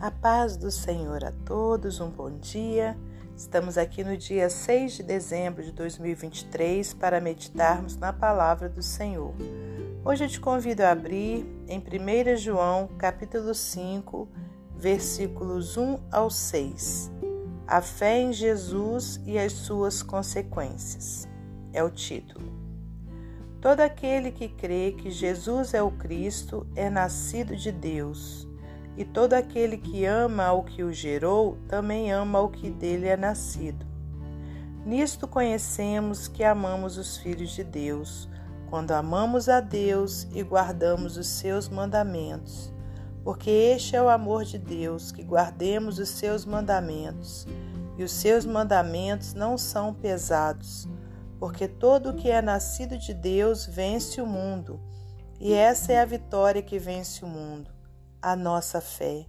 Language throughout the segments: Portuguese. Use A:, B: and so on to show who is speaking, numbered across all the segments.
A: A paz do Senhor a todos, um bom dia. Estamos aqui no dia 6 de dezembro de 2023 para meditarmos na palavra do Senhor. Hoje eu te convido a abrir em 1 João, capítulo 5, versículos 1 ao 6. A fé em Jesus e as suas consequências. É o título. Todo aquele que crê que Jesus é o Cristo é nascido de Deus e todo aquele que ama ao que o gerou também ama ao que dele é nascido. Nisto conhecemos que amamos os filhos de Deus, quando amamos a Deus e guardamos os seus mandamentos. Porque este é o amor de Deus, que guardemos os seus mandamentos. E os seus mandamentos não são pesados, porque todo o que é nascido de Deus vence o mundo. E essa é a vitória que vence o mundo a nossa fé.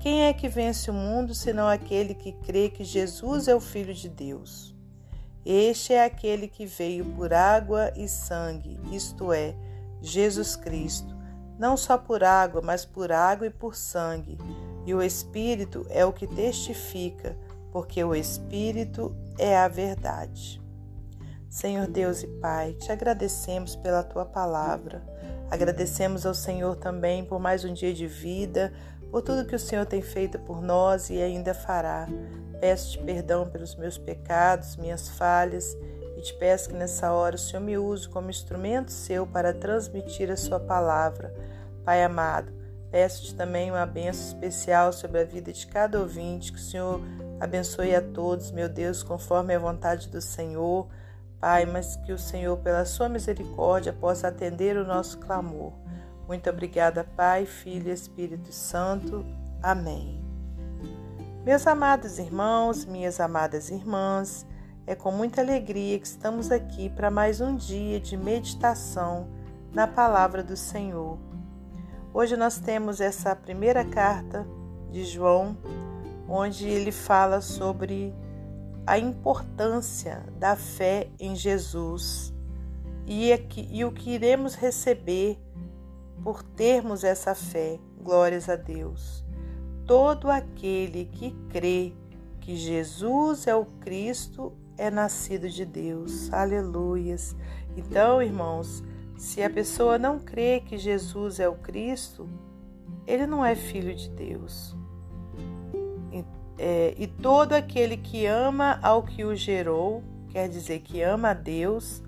A: Quem é que vence o mundo senão aquele que crê que Jesus é o Filho de Deus? Este é aquele que veio por água e sangue, isto é, Jesus Cristo, não só por água, mas por água e por sangue. E o Espírito é o que testifica, porque o Espírito é a verdade. Senhor Deus e Pai, te agradecemos pela tua palavra. Agradecemos ao Senhor também por mais um dia de vida, por tudo que o Senhor tem feito por nós e ainda fará. Peço-te perdão pelos meus pecados, minhas falhas, e te peço que nessa hora o Senhor me use como instrumento seu para transmitir a sua palavra. Pai amado, peço-te também uma benção especial sobre a vida de cada ouvinte, que o Senhor abençoe a todos, meu Deus, conforme a vontade do Senhor. Pai, mas que o Senhor, pela sua misericórdia, possa atender o nosso clamor. Muito obrigada, Pai, Filho e Espírito Santo. Amém. Meus amados irmãos, minhas amadas irmãs, é com muita alegria que estamos aqui para mais um dia de meditação na palavra do Senhor. Hoje nós temos essa primeira carta de João, onde ele fala sobre a importância da fé em Jesus e, aqui, e o que iremos receber por termos essa fé. Glórias a Deus. Todo aquele que crê que Jesus é o Cristo é nascido de Deus. Aleluias. Então, irmãos, se a pessoa não crê que Jesus é o Cristo, ele não é filho de Deus. É, e todo aquele que ama ao que o gerou, quer dizer que ama a Deus,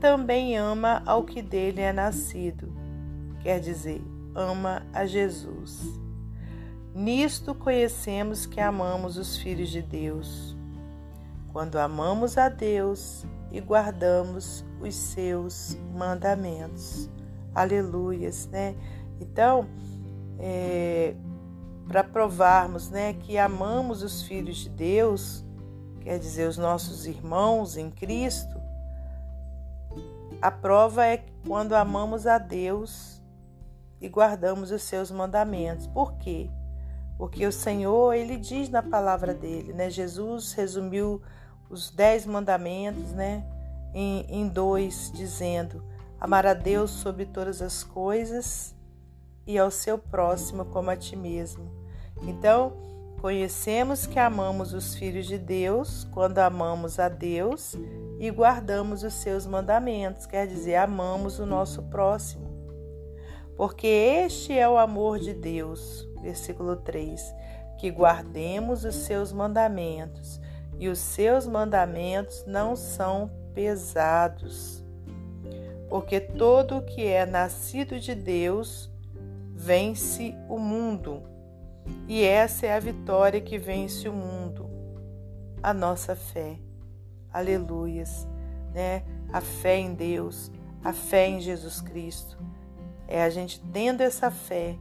A: também ama ao que dele é nascido, quer dizer, ama a Jesus. Nisto conhecemos que amamos os filhos de Deus, quando amamos a Deus e guardamos os seus mandamentos. Aleluias, né? Então, é, para provarmos né, que amamos os filhos de Deus, quer dizer, os nossos irmãos em Cristo, a prova é quando amamos a Deus e guardamos os seus mandamentos. Por quê? Porque o Senhor, ele diz na palavra dele, né? Jesus resumiu os dez mandamentos, né? Em, em dois, dizendo: amar a Deus sobre todas as coisas e ao seu próximo como a ti mesmo. Então, conhecemos que amamos os filhos de Deus quando amamos a Deus e guardamos os seus mandamentos, quer dizer, amamos o nosso próximo. Porque este é o amor de Deus, versículo 3, que guardemos os seus mandamentos, e os seus mandamentos não são pesados. Porque todo o que é nascido de Deus vence o mundo. E essa é a vitória que vence o mundo, a nossa fé. Aleluias, né? A fé em Deus, a fé em Jesus Cristo. É a gente tendo essa fé,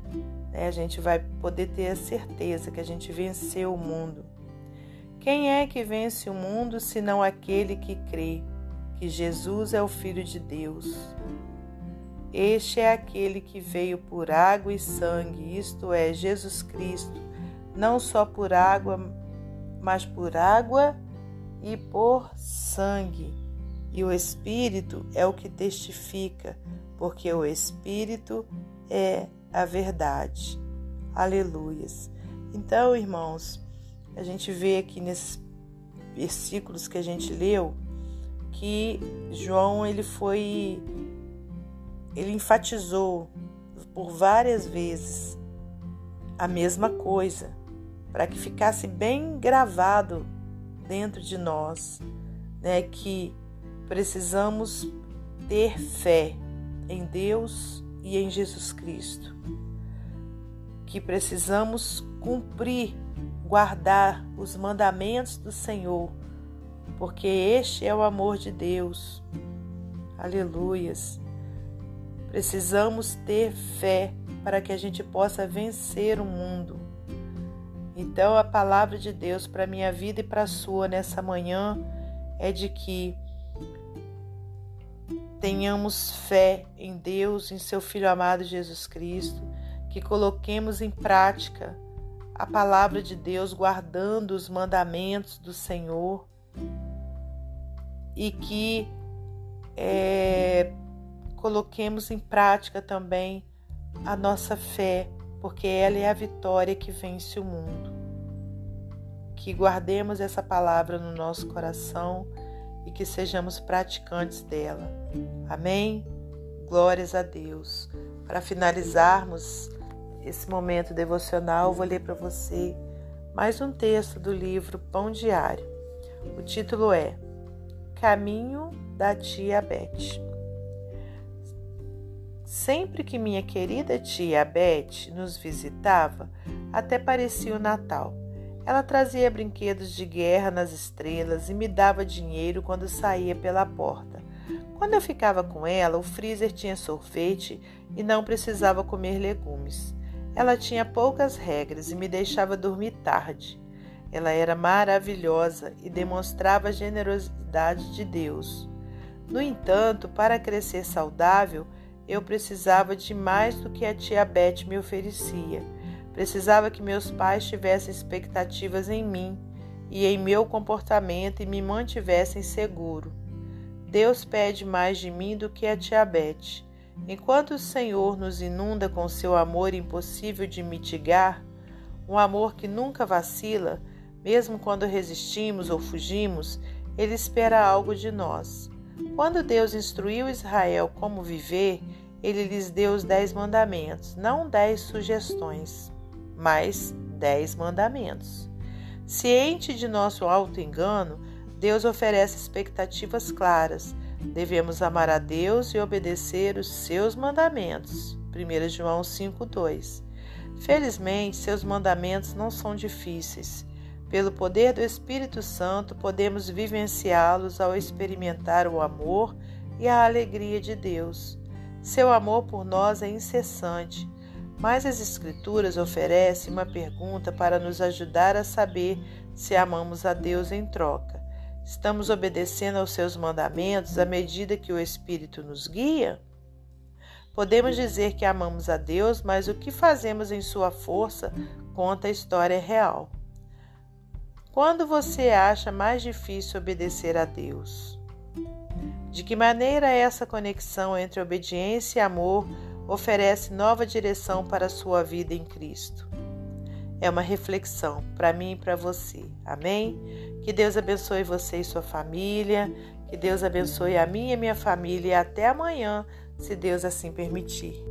A: né? A gente vai poder ter a certeza que a gente venceu o mundo. Quem é que vence o mundo senão aquele que crê que Jesus é o Filho de Deus? Este é aquele que veio por água e sangue, isto é, Jesus Cristo, não só por água, mas por água e por sangue. E o Espírito é o que testifica, porque o Espírito é a verdade. Aleluias. Então, irmãos, a gente vê aqui nesses versículos que a gente leu que João ele foi ele enfatizou por várias vezes a mesma coisa, para que ficasse bem gravado dentro de nós, né, que precisamos ter fé em Deus e em Jesus Cristo. Que precisamos cumprir, guardar os mandamentos do Senhor, porque este é o amor de Deus. Aleluias. Precisamos ter fé para que a gente possa vencer o mundo. Então, a palavra de Deus para minha vida e para a sua nessa manhã é de que tenhamos fé em Deus, em seu Filho amado Jesus Cristo, que coloquemos em prática a palavra de Deus, guardando os mandamentos do Senhor e que é, coloquemos em prática também a nossa fé, porque ela é a vitória que vence o mundo. Que guardemos essa palavra no nosso coração e que sejamos praticantes dela. Amém? Glórias a Deus. Para finalizarmos esse momento devocional, vou ler para você mais um texto do livro Pão Diário. O título é Caminho da Tia Beth. Sempre que minha querida tia Beth nos visitava, até parecia o Natal. Ela trazia brinquedos de guerra nas estrelas e me dava dinheiro quando saía pela porta. Quando eu ficava com ela, o freezer tinha sorvete e não precisava comer legumes. Ela tinha poucas regras e me deixava dormir tarde. Ela era maravilhosa e demonstrava a generosidade de Deus. No entanto, para crescer saudável, eu precisava de mais do que a tia Beth me oferecia. Precisava que meus pais tivessem expectativas em mim e em meu comportamento e me mantivessem seguro. Deus pede mais de mim do que a tia Beth. Enquanto o Senhor nos inunda com seu amor impossível de mitigar, um amor que nunca vacila, mesmo quando resistimos ou fugimos, ele espera algo de nós. Quando Deus instruiu Israel como viver, ele lhes deu os dez mandamentos, não dez sugestões, mas dez mandamentos. Ciente de nosso alto engano, Deus oferece expectativas claras. Devemos amar a Deus e obedecer os seus mandamentos. 1 João 5,2 Felizmente, seus mandamentos não são difíceis. Pelo poder do Espírito Santo, podemos vivenciá-los ao experimentar o amor e a alegria de Deus. Seu amor por nós é incessante, mas as Escrituras oferecem uma pergunta para nos ajudar a saber se amamos a Deus em troca. Estamos obedecendo aos seus mandamentos à medida que o Espírito nos guia? Podemos dizer que amamos a Deus, mas o que fazemos em sua força conta a história real. Quando você acha mais difícil obedecer a Deus? De que maneira essa conexão entre obediência e amor oferece nova direção para a sua vida em Cristo? É uma reflexão para mim e para você. Amém? Que Deus abençoe você e sua família. Que Deus abençoe a mim e minha família. E até amanhã, se Deus assim permitir.